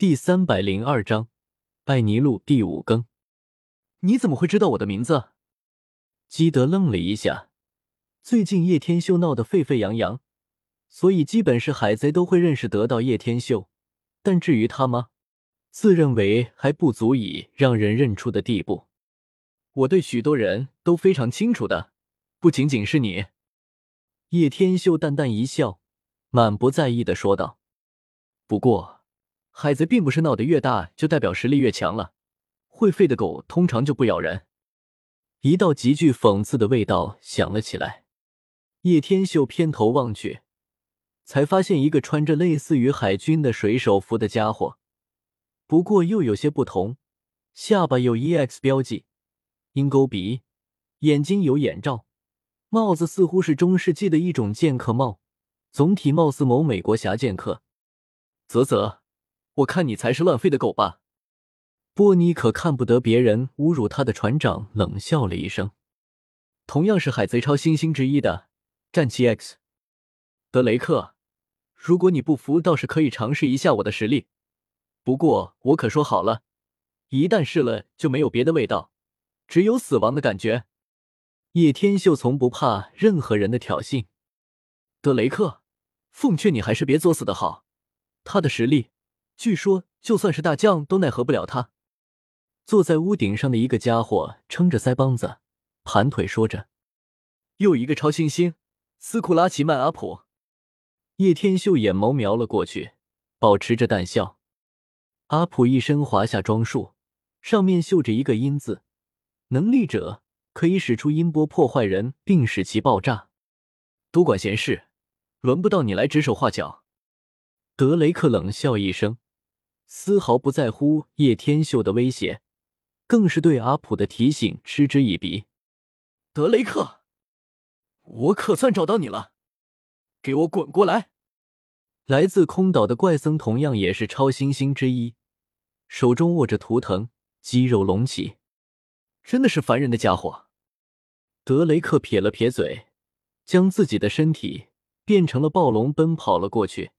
第三百零二章，拜尼路第五更。你怎么会知道我的名字？基德愣了一下。最近叶天秀闹得沸沸扬扬，所以基本是海贼都会认识得到叶天秀。但至于他吗？自认为还不足以让人认出的地步。我对许多人都非常清楚的，不仅仅是你。叶天秀淡淡一笑，满不在意的说道：“不过。”海贼并不是闹得越大就代表实力越强了，会吠的狗通常就不咬人。一道极具讽刺的味道响了起来。叶天秀偏头望去，才发现一个穿着类似于海军的水手服的家伙，不过又有些不同：下巴有 EX 标记，鹰钩鼻，眼睛有眼罩，帽子似乎是中世纪的一种剑客帽，总体貌似某美国侠剑客。啧啧。我看你才是乱吠的狗吧！波尼可看不得别人侮辱他的船长，冷笑了一声。同样是海贼超新星之一的战旗 X，德雷克，如果你不服，倒是可以尝试一下我的实力。不过我可说好了，一旦试了就没有别的味道，只有死亡的感觉。叶天秀从不怕任何人的挑衅。德雷克，奉劝你还是别作死的好。他的实力。据说，就算是大将都奈何不了他。坐在屋顶上的一个家伙撑着腮帮子，盘腿说着：“又一个超新星，斯库拉奇曼阿普。”叶天秀眼眸瞄了过去，保持着淡笑。阿普一身华夏装束，上面绣着一个“阴”字，能力者可以使出音波破坏人，并使其爆炸。多管闲事，轮不到你来指手画脚。德雷克冷笑一声。丝毫不在乎叶天秀的威胁，更是对阿普的提醒嗤之以鼻。德雷克，我可算找到你了，给我滚过来！来自空岛的怪僧同样也是超新星之一，手中握着图腾，肌肉隆起，真的是烦人的家伙。德雷克撇了撇嘴，将自己的身体变成了暴龙，奔跑了过去，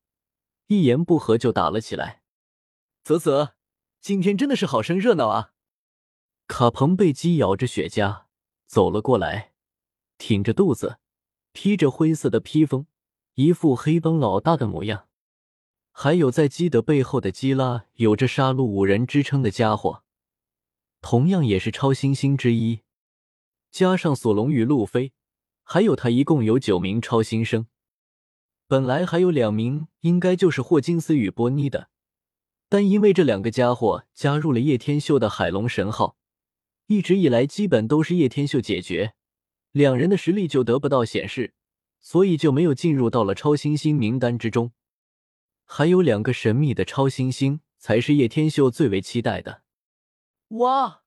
一言不合就打了起来。啧啧，今天真的是好生热闹啊！卡彭被鸡咬着雪茄走了过来，挺着肚子，披着灰色的披风，一副黑帮老大的模样。还有在基德背后的基拉，有着杀戮五人之称的家伙，同样也是超新星之一。加上索隆与路飞，还有他，一共有九名超新星。本来还有两名，应该就是霍金斯与波尼的。但因为这两个家伙加入了叶天秀的海龙神号，一直以来基本都是叶天秀解决，两人的实力就得不到显示，所以就没有进入到了超新星名单之中。还有两个神秘的超新星才是叶天秀最为期待的。哇，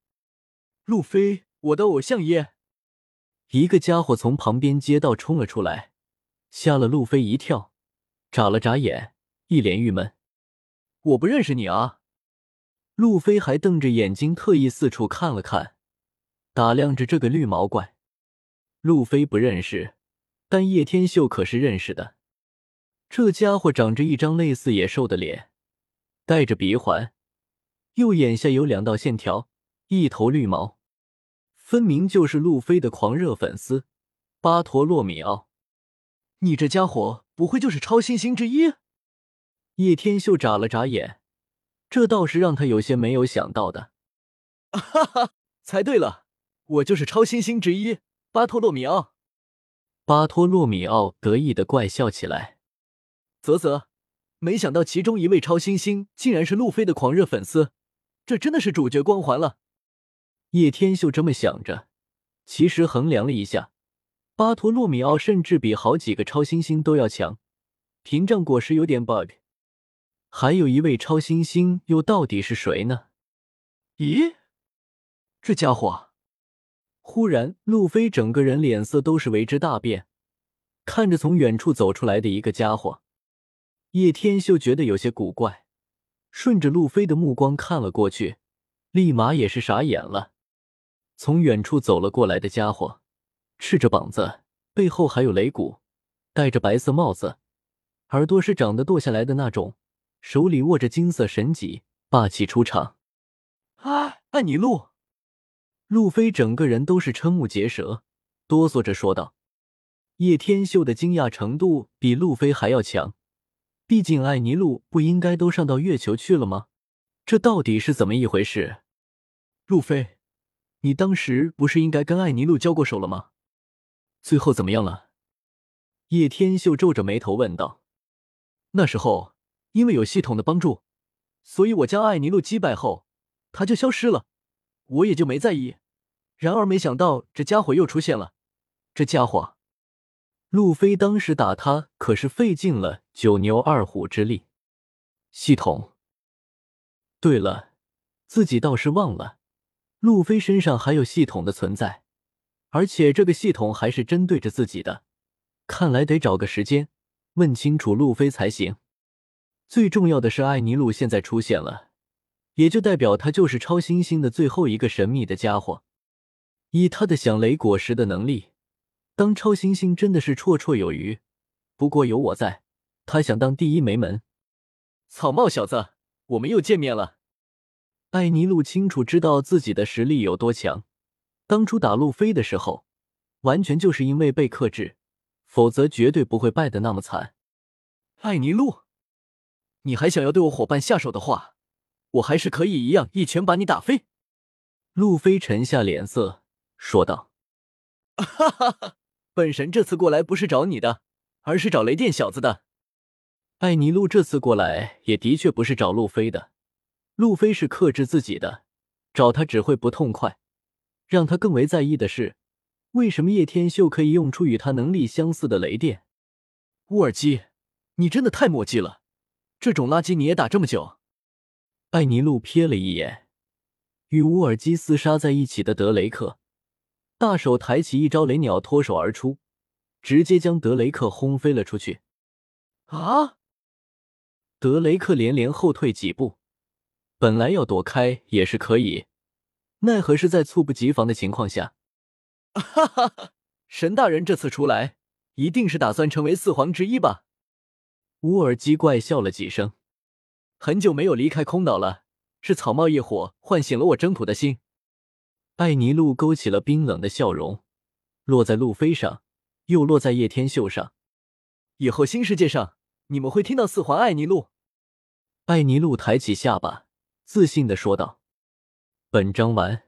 路飞，我的偶像耶！一个家伙从旁边街道冲了出来，吓了路飞一跳，眨了眨眼，一脸郁闷。我不认识你啊！路飞还瞪着眼睛，特意四处看了看，打量着这个绿毛怪。路飞不认识，但叶天秀可是认识的。这家伙长着一张类似野兽的脸，戴着鼻环，右眼下有两道线条，一头绿毛，分明就是路飞的狂热粉丝巴陀洛米奥。你这家伙不会就是超新星之一？叶天秀眨了眨眼，这倒是让他有些没有想到的。哈哈，猜对了，我就是超新星之一巴托洛米奥。巴托洛米奥得意的怪笑起来。啧啧，没想到其中一位超新星竟然是路飞的狂热粉丝，这真的是主角光环了。叶天秀这么想着，其实衡量了一下，巴托洛米奥甚至比好几个超新星都要强，屏障果实有点 bug。还有一位超新星，又到底是谁呢？咦，这家伙！忽然，路飞整个人脸色都是为之大变，看着从远处走出来的一个家伙，叶天秀觉得有些古怪，顺着路飞的目光看了过去，立马也是傻眼了。从远处走了过来的家伙，赤着膀子，背后还有擂鼓，戴着白色帽子，耳朵是长得剁下来的那种。手里握着金色神戟，霸气出场。啊，艾尼路！路飞整个人都是瞠目结舌，哆嗦着说道。叶天秀的惊讶程度比路飞还要强，毕竟艾尼路不应该都上到月球去了吗？这到底是怎么一回事？路飞，你当时不是应该跟艾尼路交过手了吗？最后怎么样了？叶天秀皱着眉头问道。那时候因为有系统的帮助，所以我将艾尼路击败后。他就消失了，我也就没在意。然而没想到这家伙又出现了。这家伙，路飞当时打他可是费尽了九牛二虎之力。系统。对了，自己倒是忘了，路飞身上还有系统的存在，而且这个系统还是针对着自己的。看来得找个时间问清楚路飞才行。最重要的是，艾尼路现在出现了。也就代表他就是超新星的最后一个神秘的家伙。以他的响雷果实的能力，当超新星真的是绰绰有余。不过有我在，他想当第一没门。草帽小子，我们又见面了。艾尼路清楚知道自己的实力有多强，当初打路飞的时候，完全就是因为被克制，否则绝对不会败得那么惨。艾尼路，你还想要对我伙伴下手的话？我还是可以一样一拳把你打飞。路飞沉下脸色说道：“哈哈哈，本神这次过来不是找你的，而是找雷电小子的。艾尼路这次过来也的确不是找路飞的，路飞是克制自己的，找他只会不痛快。让他更为在意的是，为什么叶天秀可以用出与他能力相似的雷电？乌尔基，你真的太墨迹了，这种垃圾你也打这么久。”艾尼路瞥了一眼与乌尔基厮杀在一起的德雷克，大手抬起一招雷鸟脱手而出，直接将德雷克轰飞了出去。啊！德雷克连连后退几步，本来要躲开也是可以，奈何是在猝不及防的情况下。哈哈哈！神大人这次出来，一定是打算成为四皇之一吧？乌尔基怪笑了几声。很久没有离开空岛了，是草帽一火唤醒了我征途的心。艾尼路勾起了冰冷的笑容，落在路飞上，又落在叶天秀上。以后新世界上，你们会听到四环艾尼路。艾尼路抬起下巴，自信的说道：“本章完。”